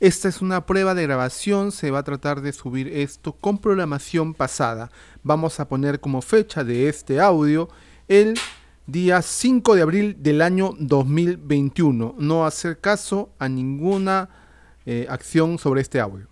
Esta es una prueba de grabación, se va a tratar de subir esto con programación pasada. Vamos a poner como fecha de este audio el día 5 de abril del año 2021. No hacer caso a ninguna eh, acción sobre este audio.